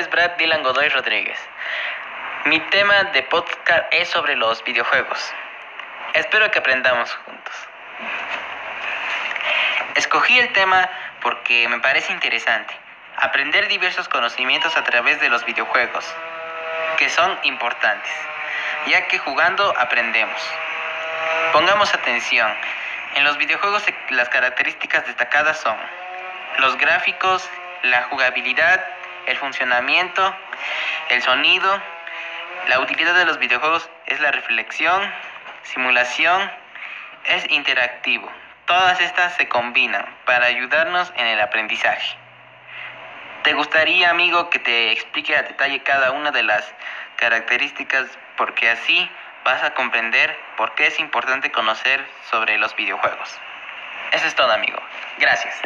es Brad Dylan Godoy Rodríguez. Mi tema de podcast es sobre los videojuegos. Espero que aprendamos juntos. Escogí el tema porque me parece interesante. Aprender diversos conocimientos a través de los videojuegos, que son importantes, ya que jugando aprendemos. Pongamos atención. En los videojuegos las características destacadas son los gráficos, la jugabilidad, el funcionamiento, el sonido. La utilidad de los videojuegos es la reflexión, simulación, es interactivo. Todas estas se combinan para ayudarnos en el aprendizaje. ¿Te gustaría, amigo, que te explique a detalle cada una de las características porque así vas a comprender por qué es importante conocer sobre los videojuegos? Eso es todo, amigo. Gracias.